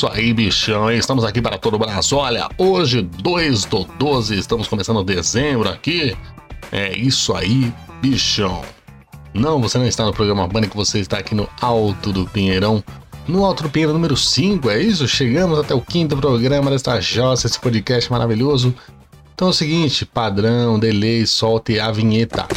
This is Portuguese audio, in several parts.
isso aí, bichão. Estamos aqui para todo o Brasil. Olha, hoje, 2 do 12, estamos começando dezembro aqui. É isso aí, bichão. Não, você não está no programa Pânico, você está aqui no Alto do Pinheirão. No Alto do Pinheirão número 5, é isso? Chegamos até o quinto programa desta jossa, esse podcast maravilhoso. Então é o seguinte, padrão, delay, solte a vinheta.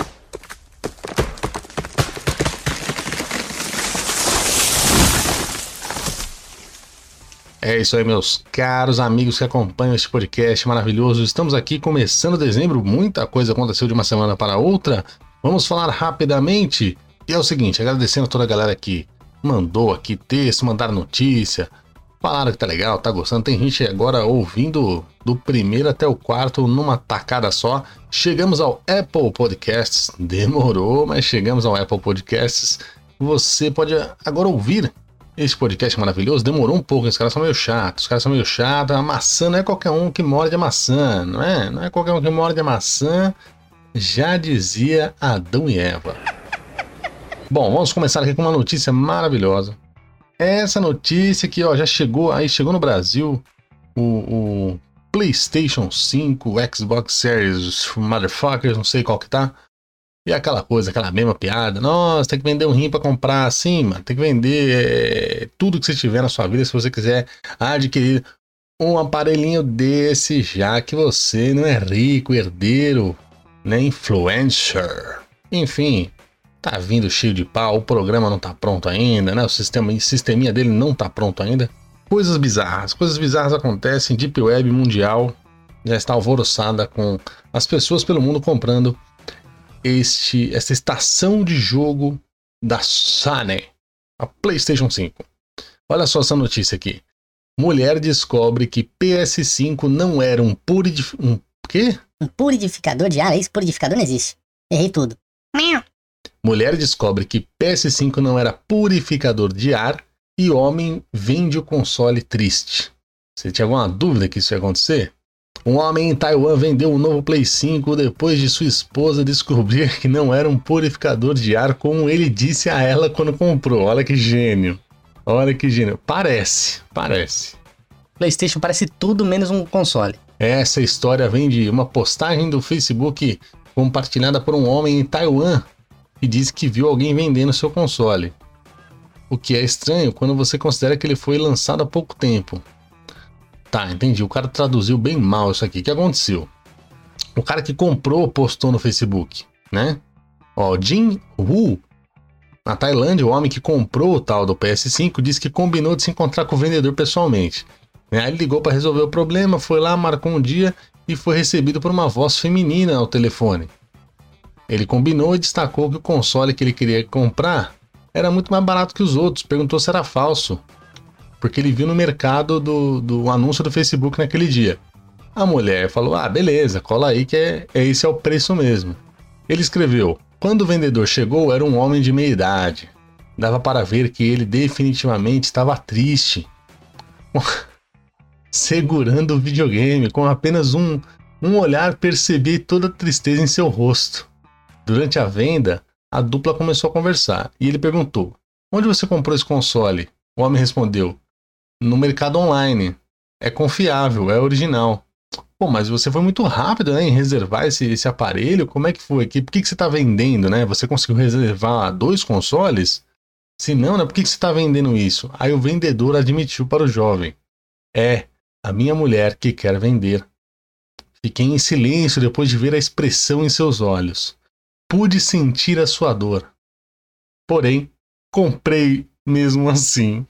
É isso aí, meus caros amigos que acompanham este podcast maravilhoso. Estamos aqui começando dezembro, muita coisa aconteceu de uma semana para outra. Vamos falar rapidamente. E é o seguinte, agradecendo a toda a galera que mandou aqui texto, mandaram notícia, falaram que tá legal, tá gostando. Tem gente agora ouvindo do primeiro até o quarto numa tacada só. Chegamos ao Apple Podcasts. Demorou, mas chegamos ao Apple Podcasts. Você pode agora ouvir esse podcast maravilhoso demorou um pouco, os caras são meio chatos, os caras são meio chatos, a maçã não é qualquer um que morde a maçã, não é? Não é qualquer um que morde a maçã, já dizia Adão e Eva. Bom, vamos começar aqui com uma notícia maravilhosa. Essa notícia que ó, já chegou, aí chegou no Brasil, o, o PlayStation 5, o Xbox Series Motherfuckers, não sei qual que tá, e aquela coisa, aquela mesma piada. Nossa, tem que vender um rim para comprar. Sim, mano. Tem que vender é, tudo que você tiver na sua vida se você quiser adquirir um aparelhinho desse, já que você não é rico, herdeiro, nem influencer. Enfim, tá vindo cheio de pau, o programa não tá pronto ainda, né? O sistema, o sisteminha dele não tá pronto ainda. Coisas bizarras, coisas bizarras acontecem, Deep Web mundial já está alvoroçada com as pessoas pelo mundo comprando este, esta estação de jogo da Sony, a PlayStation 5. Olha só essa notícia aqui. Mulher descobre que PS5 não era um purif... um quê? Um purificador de ar? Esse purificador não existe. Errei tudo. Mulher descobre que PS5 não era purificador de ar e homem vende o console triste. Você tinha alguma dúvida que isso ia acontecer? Um homem em Taiwan vendeu um novo Play 5 depois de sua esposa descobrir que não era um purificador de ar como ele disse a ela quando comprou. Olha que gênio. Olha que gênio. Parece, parece. PlayStation parece tudo menos um console. Essa história vem de uma postagem do Facebook compartilhada por um homem em Taiwan que disse que viu alguém vendendo seu console. O que é estranho quando você considera que ele foi lançado há pouco tempo. Tá, entendi. O cara traduziu bem mal isso aqui. O que aconteceu? O cara que comprou postou no Facebook, né? Ó, Jin Woo, na Tailândia, o homem que comprou o tal do PS5 disse que combinou de se encontrar com o vendedor pessoalmente. Aí ele ligou para resolver o problema, foi lá, marcou um dia e foi recebido por uma voz feminina ao telefone. Ele combinou e destacou que o console que ele queria comprar era muito mais barato que os outros, perguntou se era falso porque ele viu no mercado do, do anúncio do Facebook naquele dia. A mulher falou: Ah, beleza, cola aí que é, é esse é o preço mesmo. Ele escreveu: Quando o vendedor chegou, era um homem de meia idade. Dava para ver que ele definitivamente estava triste. Segurando o videogame, com apenas um, um olhar percebi toda a tristeza em seu rosto. Durante a venda, a dupla começou a conversar e ele perguntou: Onde você comprou esse console? O homem respondeu: no mercado online. É confiável, é original. Pô, mas você foi muito rápido né, em reservar esse, esse aparelho. Como é que foi aqui? Por que, que você está vendendo, né? Você conseguiu reservar dois consoles? Se não, né? Por que, que você está vendendo isso? Aí o vendedor admitiu para o jovem: É, a minha mulher que quer vender. Fiquei em silêncio depois de ver a expressão em seus olhos. Pude sentir a sua dor. Porém, comprei mesmo assim.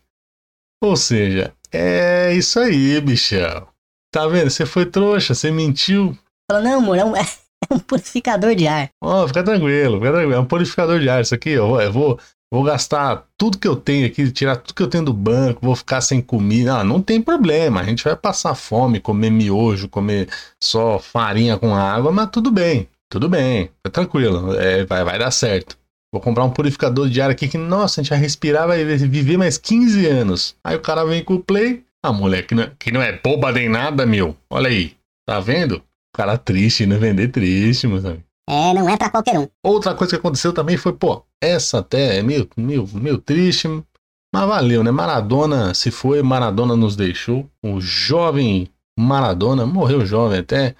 Ou seja, é isso aí, bichão. Tá vendo? Você foi trouxa, você mentiu. Falou, não, amor, é um, é um purificador de ar. Ó, oh, fica tranquilo, fica tranquilo. É um purificador de ar. Isso aqui, eu vou, eu vou, vou gastar tudo que eu tenho aqui, tirar tudo que eu tenho do banco, vou ficar sem comida. Ah, não tem problema. A gente vai passar fome, comer miojo, comer só farinha com água, mas tudo bem. Tudo bem, fica tranquilo. É, vai, vai dar certo. Vou comprar um purificador de ar aqui que, nossa, a gente vai respirar, vai viver mais 15 anos. Aí o cara vem com o play. Ah, moleque, que não, é, que não é boba nem nada, meu. Olha aí. Tá vendo? O cara triste, não vender triste, meus amigos. É, não é para qualquer um. Outra coisa que aconteceu também foi, pô, essa até é meio, meio, meio triste. Mas valeu, né? Maradona se foi, Maradona nos deixou. O jovem Maradona morreu jovem até,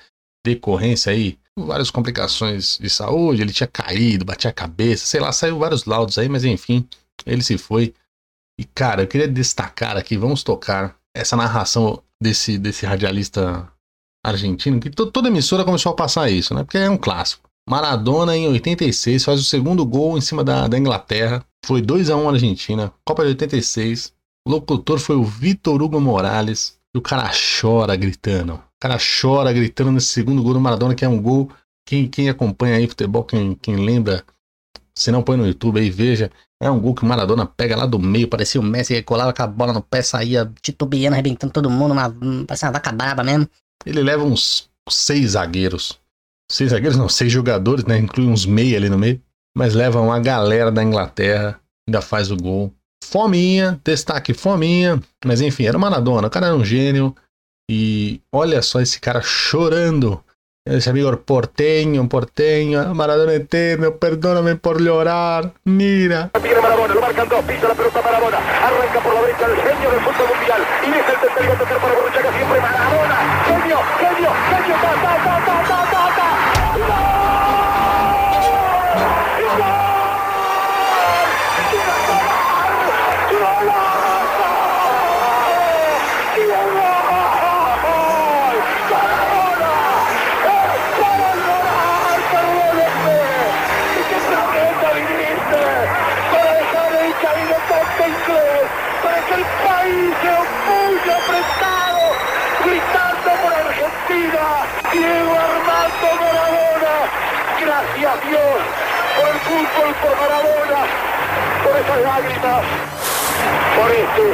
decorrência aí, várias complicações de saúde, ele tinha caído, batia a cabeça, sei lá, saiu vários laudos aí, mas enfim, ele se foi. E cara, eu queria destacar aqui, vamos tocar essa narração desse, desse radialista argentino, que toda emissora começou a passar isso, né? Porque é um clássico. Maradona, em 86, faz o segundo gol em cima da, da Inglaterra. Foi 2 a 1 Argentina, Copa de 86. O locutor foi o Vitor Hugo Morales. O cara chora gritando. O cara chora gritando nesse segundo gol do Maradona, que é um gol. Quem, quem acompanha aí futebol, quem, quem lembra, se não põe no YouTube aí, veja. É um gol que o Maradona pega lá do meio, parecia o Messi, que colava com a bola no pé, saía titubeando, arrebentando todo mundo, uma, parecia uma vaca braba mesmo. Ele leva uns seis zagueiros. Seis zagueiros não, seis jogadores, né? Inclui uns meia ali no meio. Mas leva uma galera da Inglaterra, ainda faz o gol. Fominha, destaque Fominha. Mas enfim, era Maradona, o cara era um gênio. E olha só esse cara chorando. Esse amigo porteño, porteño, Maradona eterno, perdóname por llorar, mira. Maradona, lo marcan dos, pisa la pelota Maradona, arranca por la derecha el genio del fútbol mundial y el para Borruchaga siempre Maradona, genio, genio, genio, ta, ta, ta, ta, ta. Esas lágrimas, por este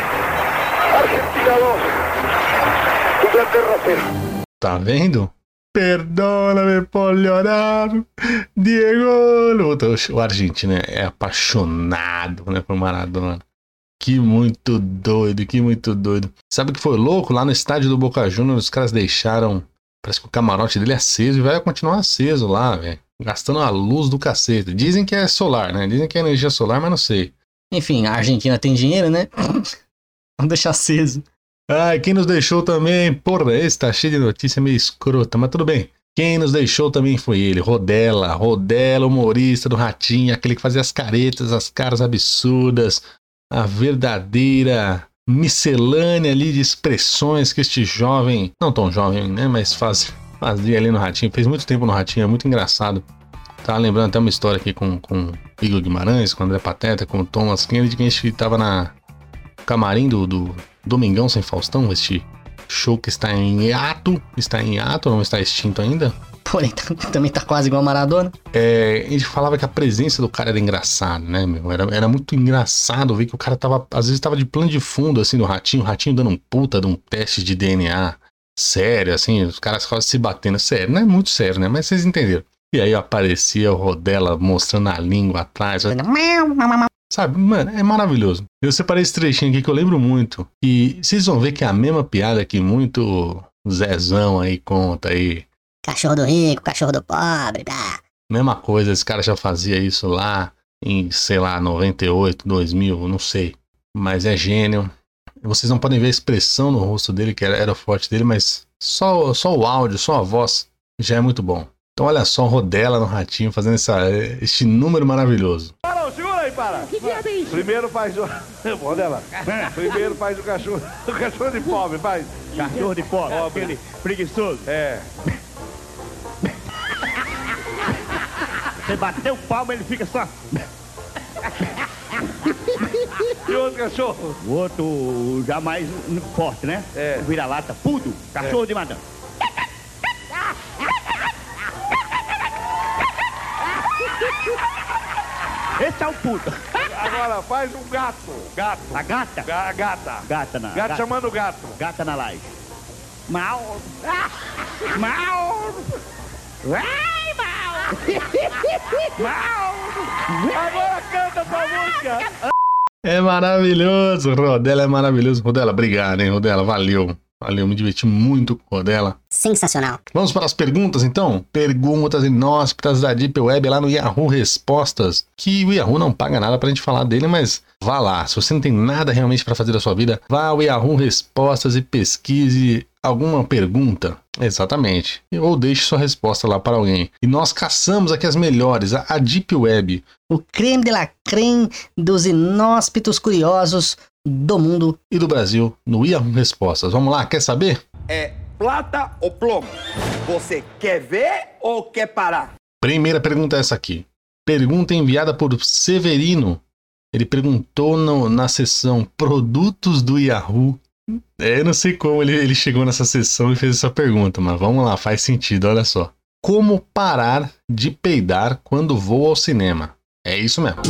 Argentina 2, Inglaterra 0. Tá vendo? Perdona-me por llorar, Diego. O argentino é apaixonado né, por Maradona. Que muito doido, que muito doido. Sabe o que foi louco? Lá no estádio do Boca Juniors, os caras deixaram. Parece que o camarote dele é aceso e vai continuar aceso lá, velho. Gastando a luz do cacete. Dizem que é solar, né? Dizem que é energia solar, mas não sei. Enfim, a Argentina tem dinheiro, né? Vamos deixar aceso. Ai, quem nos deixou também? Porra, esse tá cheio de notícia meio escrota, mas tudo bem. Quem nos deixou também foi ele, Rodela. Rodela, humorista do Ratinho, aquele que fazia as caretas, as caras absurdas, a verdadeira miscelânea ali de expressões que este jovem, não tão jovem, né, mas faz, fazia ali no Ratinho, fez muito tempo no Ratinho, é muito engraçado. Tava lembrando até uma história aqui com, com Igor Guimarães, com André Pateta, com o Thomas Kennedy, que a gente tava na camarim do, do Domingão Sem Faustão, este show que está em ato, está em ato, não está extinto ainda. Porém, também tá quase igual Maradona. É, a gente falava que a presença do cara era engraçada, né, meu? Era, era muito engraçado ver que o cara tava, às vezes, tava de plano de fundo, assim, do ratinho, o ratinho dando um puta de um teste de DNA sério, assim, os caras quase se batendo. Sério, não é muito sério, né? Mas vocês entenderam. E aí aparecia o Rodela mostrando a língua atrás. Sabe, mano, é maravilhoso. Eu separei esse trechinho aqui que eu lembro muito. E vocês vão ver que é a mesma piada que muito Zezão aí conta aí Cachorro do rico, cachorro do pobre, tá? Mesma coisa, esse cara já fazia isso lá em, sei lá, 98, 2000, não sei. Mas é gênio. Vocês não podem ver a expressão no rosto dele, que era, era forte dele, mas só, só o áudio, só a voz já é muito bom. Então olha só, Rodela no Ratinho fazendo essa, este número maravilhoso. Para, segura aí, para. Que diabo é isso? Primeiro faz o... Rodela. Primeiro faz o cachorro, o cachorro de pobre, faz. Cachorro de pobre, pobre. aquele preguiçoso. É. Você bateu o palmo, ele fica só. E o outro cachorro? O outro já mais forte, né? É. Vira-lata, pudo, cachorro é. de madame. O puto. Agora faz um gato. Gato. A gata? Ga gata. Gata na. Gato gata, chamando o gato. Gata na live. Mal. Mal. Ai, mal. Mal. Agora canta essa música. É maravilhoso, Rodela é maravilhoso. Rodela, obrigado, hein, Rodela, valeu. Ali eu me diverti muito com a dela. Sensacional. Vamos para as perguntas então? Perguntas inóspitas da Deep Web lá no Yahoo Respostas. Que o Yahoo não paga nada pra gente falar dele, mas vá lá. Se você não tem nada realmente para fazer da sua vida, vá ao Yahoo Respostas e pesquise alguma pergunta. Exatamente. Ou deixe sua resposta lá para alguém. E nós caçamos aqui as melhores, a Deep Web. O creme de la creme dos inóspitos curiosos do mundo. E do Brasil no Yahoo Respostas. Vamos lá, quer saber? É plata ou plomo? Você quer ver ou quer parar? Primeira pergunta é essa aqui. Pergunta enviada por Severino. Ele perguntou no, na seção Produtos do Yahoo. É, eu não sei como ele, ele chegou nessa sessão e fez essa pergunta, mas vamos lá, faz sentido, olha só. Como parar de peidar quando vou ao cinema? É isso mesmo.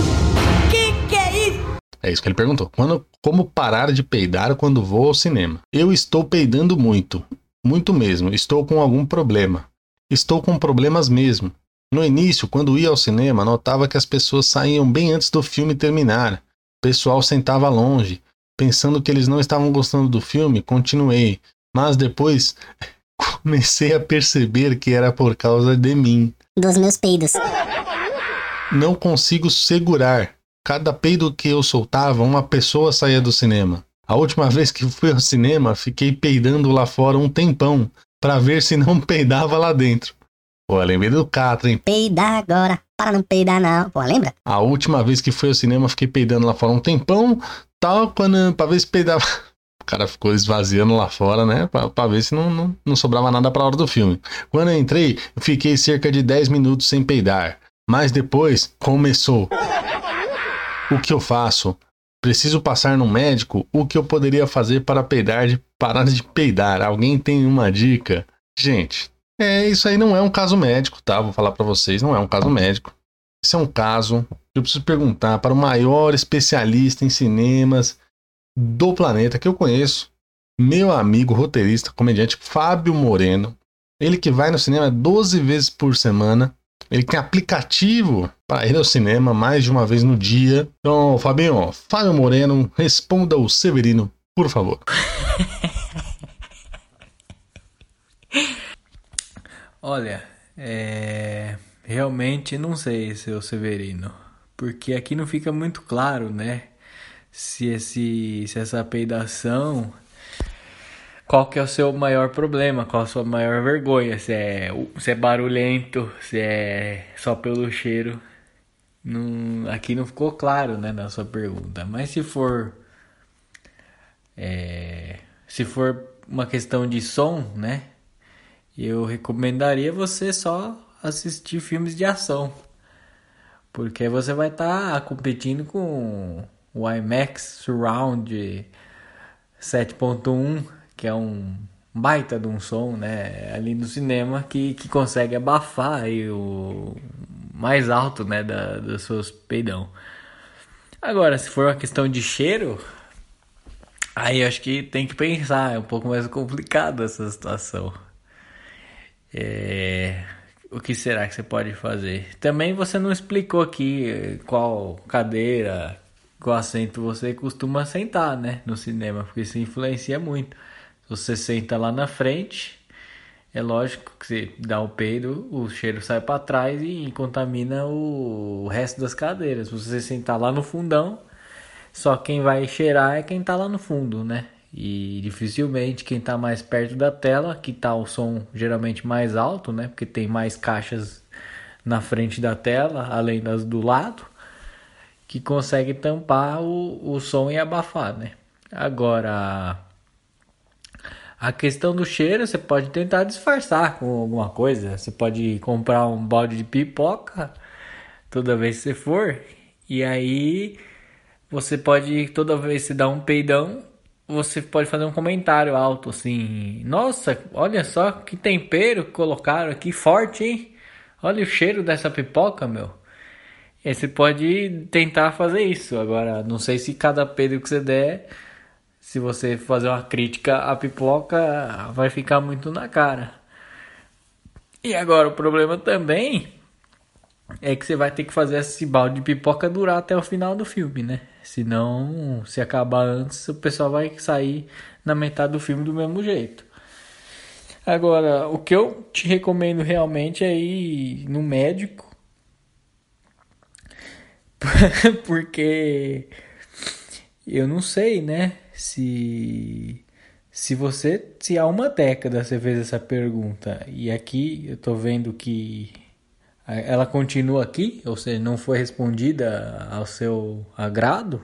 Que que é isso? É isso que ele perguntou. Quando, como parar de peidar quando vou ao cinema? Eu estou peidando muito. Muito mesmo. Estou com algum problema. Estou com problemas mesmo. No início, quando ia ao cinema, notava que as pessoas saíam bem antes do filme terminar. O pessoal sentava longe. Pensando que eles não estavam gostando do filme, continuei. Mas depois comecei a perceber que era por causa de mim. Dos meus peidos. Não consigo segurar. Cada peido que eu soltava, uma pessoa saía do cinema. A última vez que fui ao cinema, fiquei peidando lá fora um tempão para ver se não peidava lá dentro. Pô, lembrei do Catra, hein? Peidar agora, para não peidar não. Pô, lembra? A última vez que fui ao cinema, fiquei peidando lá fora um tempão, tal, quando, pra ver se peidava. O cara ficou esvaziando lá fora, né? Pra, pra ver se não, não, não sobrava nada pra hora do filme. Quando eu entrei, fiquei cerca de 10 minutos sem peidar. Mas depois começou. O que eu faço? Preciso passar no médico? O que eu poderia fazer para peidar de parar de peidar? Alguém tem uma dica? Gente, é isso aí não é um caso médico, tá? Vou falar para vocês, não é um caso médico. Isso é um caso que eu preciso perguntar para o maior especialista em cinemas do planeta que eu conheço, meu amigo roteirista, comediante Fábio Moreno. Ele que vai no cinema 12 vezes por semana. Ele tem aplicativo para ir ao cinema mais de uma vez no dia. Então, Fabinho, Fábio Moreno, responda o Severino, por favor. Olha, é... realmente não sei, seu Severino, porque aqui não fica muito claro, né? Se esse, se essa peidação, qual que é o seu maior problema, qual a sua maior vergonha? Se é, se é barulhento, se é só pelo cheiro. Não, aqui não ficou claro, né, na sua pergunta. Mas se for, é, se for uma questão de som, né? Eu recomendaria você só assistir filmes de ação. Porque você vai estar tá competindo com o IMAX Surround 7.1, que é um baita de um som, né, ali no cinema que, que consegue abafar aí o mais alto, né, da, dos seus peidão. Agora, se for uma questão de cheiro, aí acho que tem que pensar, é um pouco mais complicado essa situação. É, o que será que você pode fazer? Também você não explicou aqui eh, qual cadeira, qual assento você costuma sentar, né? No cinema, porque isso influencia muito. Se você senta lá na frente, é lógico que você dá o peido, o cheiro sai para trás e contamina o resto das cadeiras. Se você sentar lá no fundão, só quem vai cheirar é quem tá lá no fundo, né? E dificilmente quem está mais perto da tela, que está o som geralmente mais alto, né? Porque tem mais caixas na frente da tela, além das do lado, que consegue tampar o, o som e abafar, né? Agora, a questão do cheiro, você pode tentar disfarçar com alguma coisa. Você pode comprar um balde de pipoca toda vez que você for, e aí você pode toda vez que dar um peidão, você pode fazer um comentário alto assim: Nossa, olha só que tempero colocaram aqui forte, hein? Olha o cheiro dessa pipoca, meu. E você pode tentar fazer isso. Agora, não sei se cada peido que você der, se você fazer uma crítica à pipoca, vai ficar muito na cara. E agora, o problema também é que você vai ter que fazer esse balde de pipoca durar até o final do filme, né? Senão, se acabar antes, o pessoal vai sair na metade do filme do mesmo jeito. Agora, o que eu te recomendo realmente é ir no médico. Porque eu não sei, né? Se se você se há uma década você fez essa pergunta e aqui eu tô vendo que ela continua aqui, ou seja, não foi respondida ao seu agrado,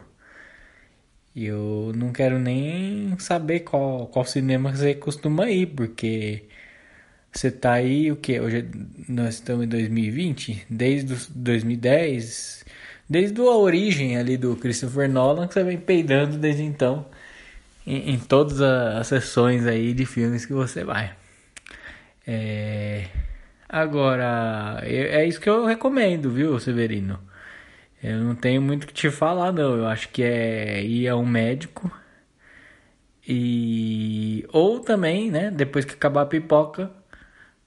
eu não quero nem saber qual, qual cinema você costuma ir, porque você tá aí, o que? Hoje nós estamos em 2020, desde 2010, desde a origem ali do Christopher Nolan, que você vem peidando desde então, em, em todas as sessões aí de filmes que você vai. É... Agora, é isso que eu recomendo, viu, Severino? Eu não tenho muito o que te falar, não. Eu acho que é ir a um médico e ou também, né, depois que acabar a pipoca,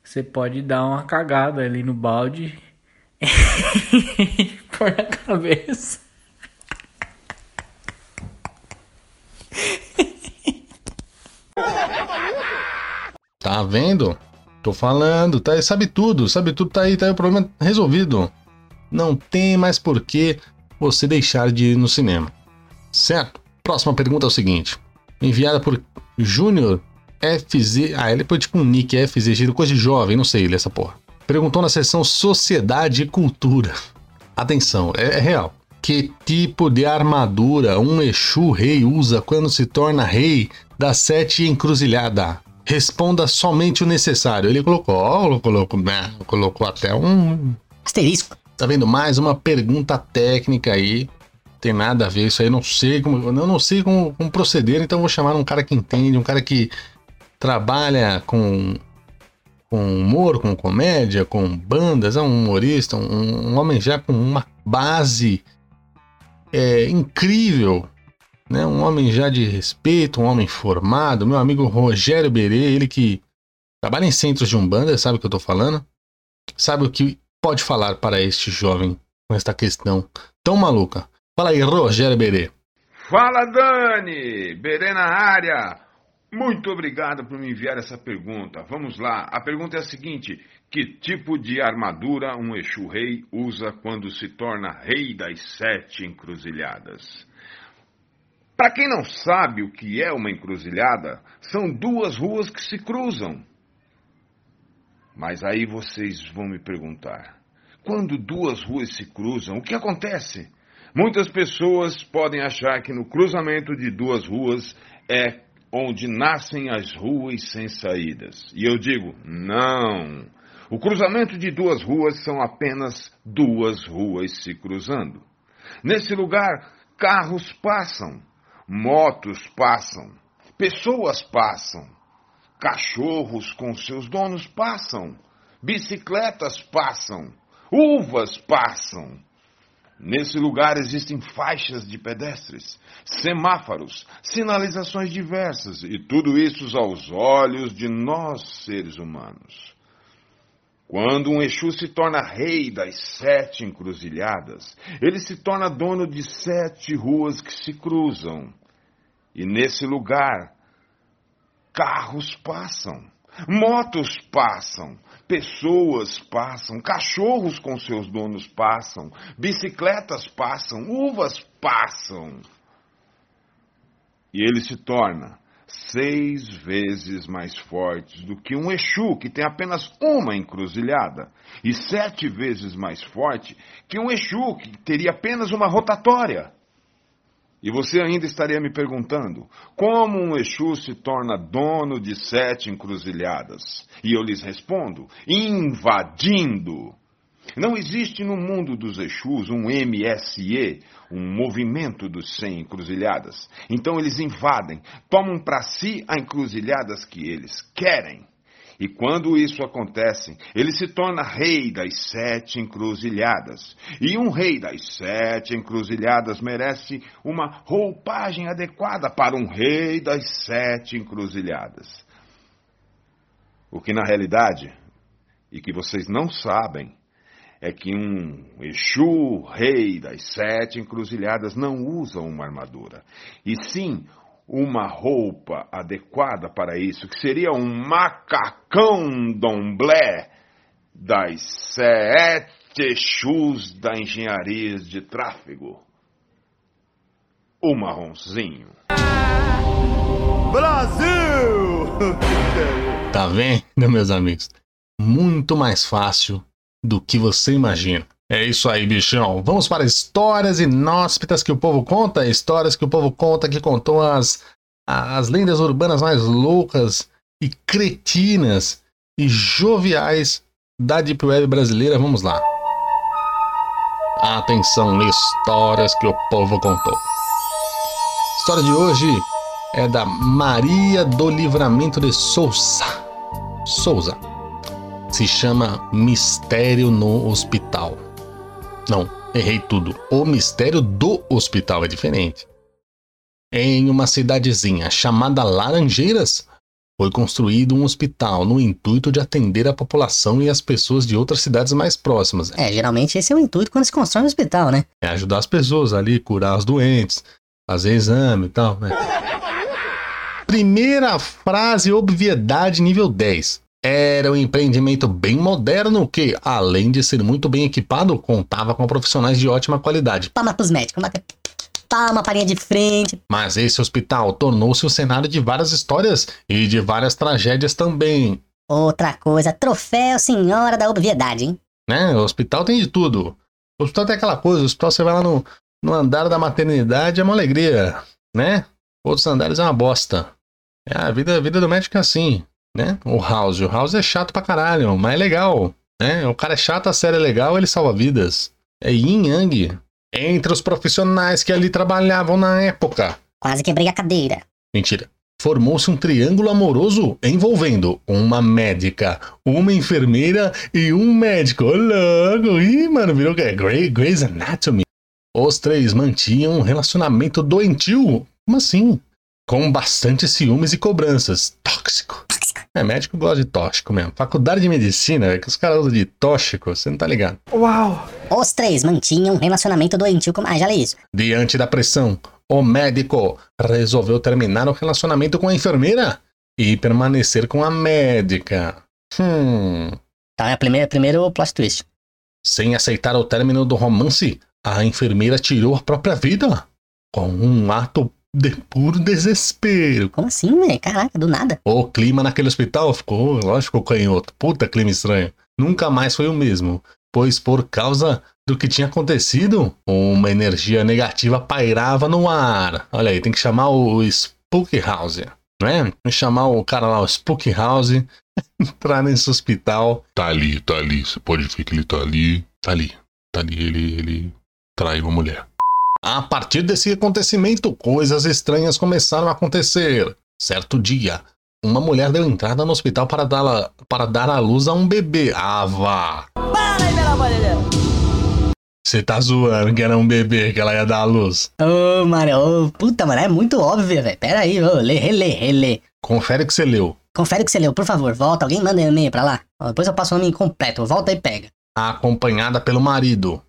você pode dar uma cagada ali no balde e pôr na cabeça. Tá vendo? Tô falando, tá? Sabe tudo, sabe tudo, tá aí, tá aí o problema resolvido. Não tem mais por que você deixar de ir no cinema. Certo? Próxima pergunta é o seguinte: enviada por Júnior FZ. Ah, ele foi tipo um nick FZ, coisa de jovem, não sei ele, essa porra. Perguntou na seção Sociedade e Cultura. Atenção, é, é real. Que tipo de armadura um Exu rei usa quando se torna rei da sete encruzilhada? Responda somente o necessário. Ele colocou, ó, colocou, né, colocou até um asterisco. Tá vendo? Mais uma pergunta técnica aí. Tem nada a ver isso aí. Eu não sei como, eu não sei como, como proceder. Então vou chamar um cara que entende, um cara que trabalha com com humor, com comédia, com bandas, é um humorista, um, um homem já com uma base é, incrível né? Um homem já de respeito, um homem formado, meu amigo Rogério Berê, ele que trabalha em centros de Umbanda, sabe o que eu tô falando? Sabe o que pode falar para este jovem com esta questão tão maluca? Fala aí, Rogério Berê. Fala, Dani! Berê na área! Muito obrigado por me enviar essa pergunta. Vamos lá. A pergunta é a seguinte: que tipo de armadura um Exu Rei usa quando se torna rei das sete encruzilhadas? Para quem não sabe o que é uma encruzilhada, são duas ruas que se cruzam. Mas aí vocês vão me perguntar: quando duas ruas se cruzam, o que acontece? Muitas pessoas podem achar que no cruzamento de duas ruas é onde nascem as ruas sem saídas. E eu digo: não. O cruzamento de duas ruas são apenas duas ruas se cruzando. Nesse lugar, carros passam, Motos passam, pessoas passam, cachorros com seus donos passam, bicicletas passam, uvas passam. Nesse lugar existem faixas de pedestres, semáforos, sinalizações diversas e tudo isso aos olhos de nós seres humanos. Quando um Exu se torna rei das sete encruzilhadas, ele se torna dono de sete ruas que se cruzam. E nesse lugar, carros passam, motos passam, pessoas passam, cachorros com seus donos passam, bicicletas passam, uvas passam. E ele se torna seis vezes mais forte do que um Exu que tem apenas uma encruzilhada, e sete vezes mais forte que um Exu que teria apenas uma rotatória. E você ainda estaria me perguntando: como um Exu se torna dono de sete encruzilhadas? E eu lhes respondo: invadindo. Não existe no mundo dos Exus um MSE, um movimento dos 100 encruzilhadas. Então eles invadem, tomam para si as encruzilhadas que eles querem. E quando isso acontece, ele se torna rei das sete encruzilhadas. E um rei das sete encruzilhadas merece uma roupagem adequada para um rei das sete encruzilhadas. O que na realidade, e que vocês não sabem, é que um Exu, rei das sete encruzilhadas, não usa uma armadura, e sim uma roupa adequada para isso, que seria um macacão domblé das sete Exus da engenharia de tráfego. O marronzinho. Brasil! Tá vendo, meus amigos? Muito mais fácil do que você imagina. É isso aí, bichão. Vamos para histórias inóspitas que o povo conta, histórias que o povo conta que contou as, as lendas urbanas mais loucas e cretinas e joviais da Deep Web brasileira. Vamos lá. Atenção, histórias que o povo contou. A história de hoje é da Maria do Livramento de Souza. Souza. Se chama Mistério no Hospital. Não, errei tudo. O Mistério do Hospital é diferente. Em uma cidadezinha chamada Laranjeiras, foi construído um hospital no intuito de atender a população e as pessoas de outras cidades mais próximas. É, geralmente esse é o intuito quando se constrói um hospital, né? É ajudar as pessoas ali, curar os doentes, fazer exame e tal, né? Primeira frase, obviedade nível 10. Era um empreendimento bem moderno que, além de ser muito bem equipado, contava com profissionais de ótima qualidade. Palma pros médicos, uma palma, palhinha de frente. Mas esse hospital tornou-se o cenário de várias histórias e de várias tragédias também. Outra coisa, troféu senhora da obviedade, hein? Né? O hospital tem de tudo. O hospital tem aquela coisa, o hospital você vai lá no, no andar da maternidade é uma alegria, né? Outros andares é uma bosta. É, a vida, a vida do médico é assim, né? O House. O House é chato pra caralho, mas é legal. Né? O cara é chato, a série é legal, ele salva vidas. É yin yang. Entre os profissionais que ali trabalhavam na época. Quase quebrei a cadeira. Mentira. Formou-se um triângulo amoroso envolvendo uma médica, uma enfermeira e um médico. Ô, louco! Ih, mano, virou que é Grey, Grey's Anatomy. Os três mantinham um relacionamento doentio. Como assim? Com bastante ciúmes e cobranças. Tóxico. É, médico gosta de tóxico mesmo. Faculdade de medicina, é que os caras usam de tóxico, você não tá ligado. Os três mantinham um relacionamento doentio com... Ah, já li isso. Diante da pressão, o médico resolveu terminar o relacionamento com a enfermeira e permanecer com a médica. Hum. Tá, é primeiro, primeiro plot twist. Sem aceitar o término do romance, a enfermeira tirou a própria vida. Com um ato de puro desespero. Como assim, velho? Caraca, do nada. O clima naquele hospital ficou, lógico, canhoto. Puta clima estranho. Nunca mais foi o mesmo, pois por causa do que tinha acontecido, uma energia negativa pairava no ar. Olha aí, tem que chamar o Spook House, é? Que chamar o cara lá, o Spook House, entrar nesse hospital. Tá ali, tá ali, você pode ver que ele tá ali. Tá ali, tá ali, ele, ele traiu a mulher. A partir desse acontecimento, coisas estranhas começaram a acontecer. Certo dia, uma mulher deu entrada no hospital para dar, para dar à luz a um bebê. Vá! Para aí, pelo amor de Deus. Você tá zoando que era um bebê que ela ia dar à luz. Ô, mano, ô, puta, mano, é muito óbvio, velho. Pera aí, ô, lê, relê, relê. Confere que você leu. Confere que você leu, por favor. Volta, alguém manda um e-mail pra lá. Depois eu passo o nome completo. Volta e pega. Acompanhada pelo marido.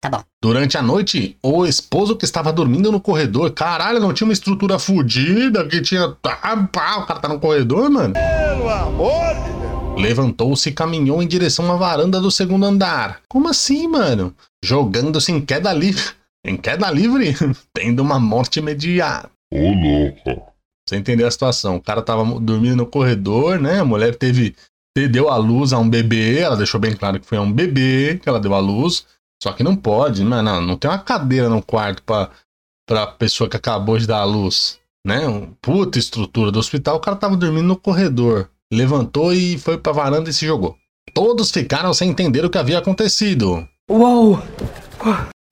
Tá bom. Durante a noite, o esposo que estava dormindo no corredor. Caralho, não tinha uma estrutura fodida que tinha. Ah, pá, o cara tá no corredor, mano. Pelo amor de Deus! Levantou-se e caminhou em direção à varanda do segundo andar. Como assim, mano? Jogando-se em queda livre. Em queda livre? Tendo uma morte imediata. Ô, louco. Você entender a situação. O cara tava dormindo no corredor, né? A mulher teve. Deu à luz a um bebê. Ela deixou bem claro que foi a um bebê que ela deu à luz. Só que não pode, não, não, não tem uma cadeira no quarto pra, pra pessoa que acabou de dar à luz. Né? Um puta estrutura do hospital. O cara tava dormindo no corredor. Levantou e foi pra varanda e se jogou. Todos ficaram sem entender o que havia acontecido. Uou.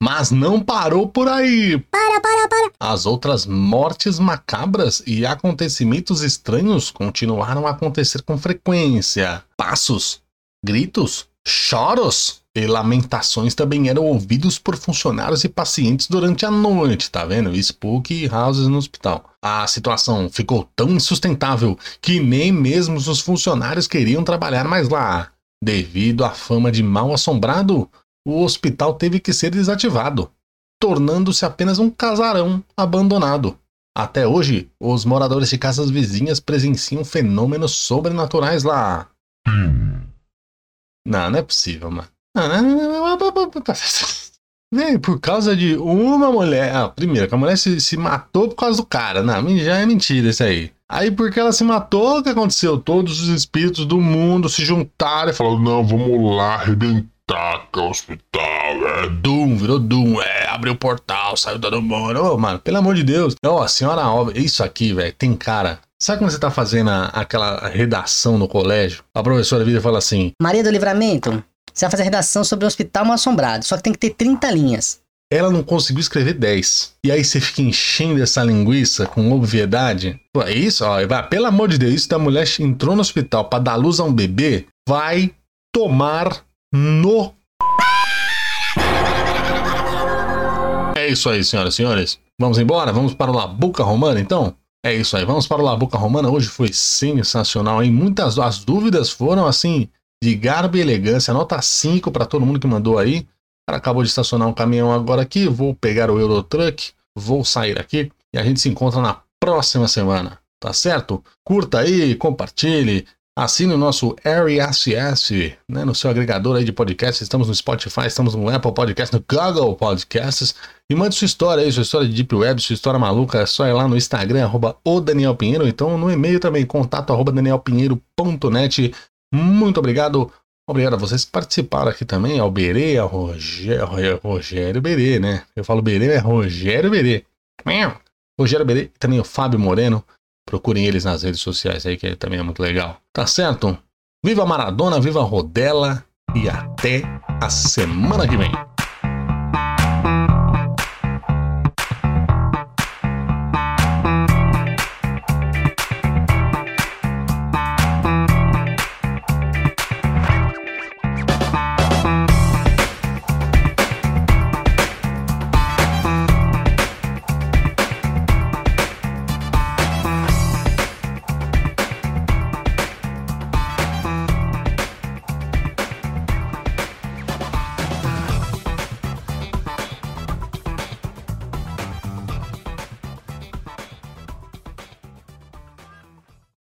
Mas não parou por aí. Para, para, para. As outras mortes macabras e acontecimentos estranhos continuaram a acontecer com frequência. Passos, gritos, choros e lamentações também eram ouvidos por funcionários e pacientes durante a noite, tá vendo? Spook houses no hospital. A situação ficou tão insustentável que nem mesmo os funcionários queriam trabalhar mais lá. Devido à fama de mal assombrado, o hospital teve que ser desativado, tornando-se apenas um casarão abandonado. Até hoje, os moradores de casas vizinhas presenciam fenômenos sobrenaturais lá. Não, não é possível, mano. Véi, por causa de uma mulher. Ah, primeiro, que a mulher se, se matou por causa do cara. Não, já é mentira isso aí. Aí, porque ela se matou, o que aconteceu? Todos os espíritos do mundo se juntaram e falaram: não, vamos lá arrebentar com o hospital. É Doom, virou Doom. É, abriu o portal, saiu todo mundo. Ô, mano, pelo amor de Deus. Ó, senhora obra, isso aqui, velho, tem cara. Sabe quando você tá fazendo a- aquela redação no colégio? A professora vira e fala assim: Maria do Livramento, você vai fazer redação sobre o Hospital Mal Assombrado, só que tem que ter 30 linhas. ela não conseguiu escrever 10. E aí você fica enchendo essa linguiça com obviedade. Pô, é isso, ó, pelo amor de Deus, isso da mulher entrou no hospital pra dar luz a um bebê, vai tomar no. É isso aí, senhoras e senhores. Vamos embora? Vamos para o Labuca Romana, então? É isso aí, vamos para o Labuca Romana. Hoje foi sensacional, hein? Muitas as dúvidas foram assim, de garbo e elegância. Nota 5 para todo mundo que mandou aí. Cara acabou de estacionar um caminhão agora aqui. Vou pegar o Eurotruck, vou sair aqui e a gente se encontra na próxima semana. Tá certo? Curta aí, compartilhe, assine o nosso RSS, né, no seu agregador aí de podcasts. Estamos no Spotify, estamos no Apple Podcasts, no Google Podcasts. E mande sua história aí, sua história de Deep Web, sua história maluca. É só ir lá no Instagram, arroba o Daniel Pinheiro, então no e-mail também, contato arroba danielpinheiro.net. Muito obrigado. Obrigado a vocês que participaram aqui também, ao Berê, ao Rogério, Rogério Berê, né? Eu falo Berê, é Rogério Berê. Rogério Berê também o Fábio Moreno. Procurem eles nas redes sociais aí, que também é muito legal. Tá certo? Viva Maradona, viva Rodela e até a semana que vem.